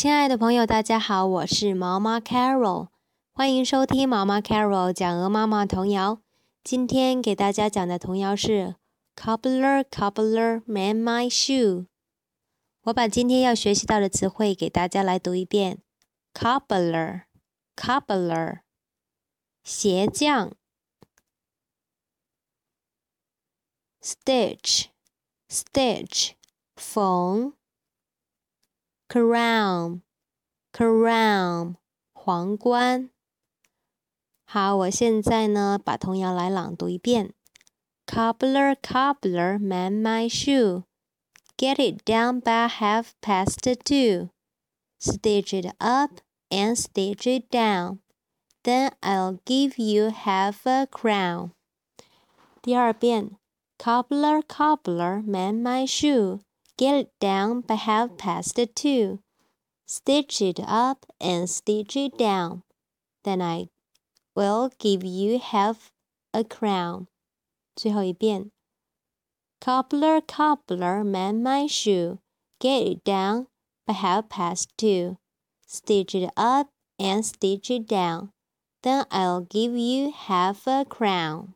亲爱的朋友，大家好，我是毛妈 Carol，欢迎收听毛妈 Carol 讲鹅妈妈童谣。今天给大家讲的童谣是 Cobbler, Cobbler, mend my shoe。我把今天要学习到的词汇给大家来读一遍：Cobbler, Cobbler，鞋匠；Stitch, Stitch，缝。crown crown 皇冠。好，我现在呢把童谣来朗读一遍。Cobbler, cobbler, mend my shoe. Get it down by half past two. Stitch it up and stitch it down. Then I'll give you half a crown. 第二遍。Cobbler, cobbler, mend my shoe. Get it down by half past two. Stitch it up and stitch it down. Then I will give you half a crown. 最后一遍。Cobbler, cobbler, mend my shoe. Get it down by half past two. Stitch it up and stitch it down. Then I'll give you half a crown.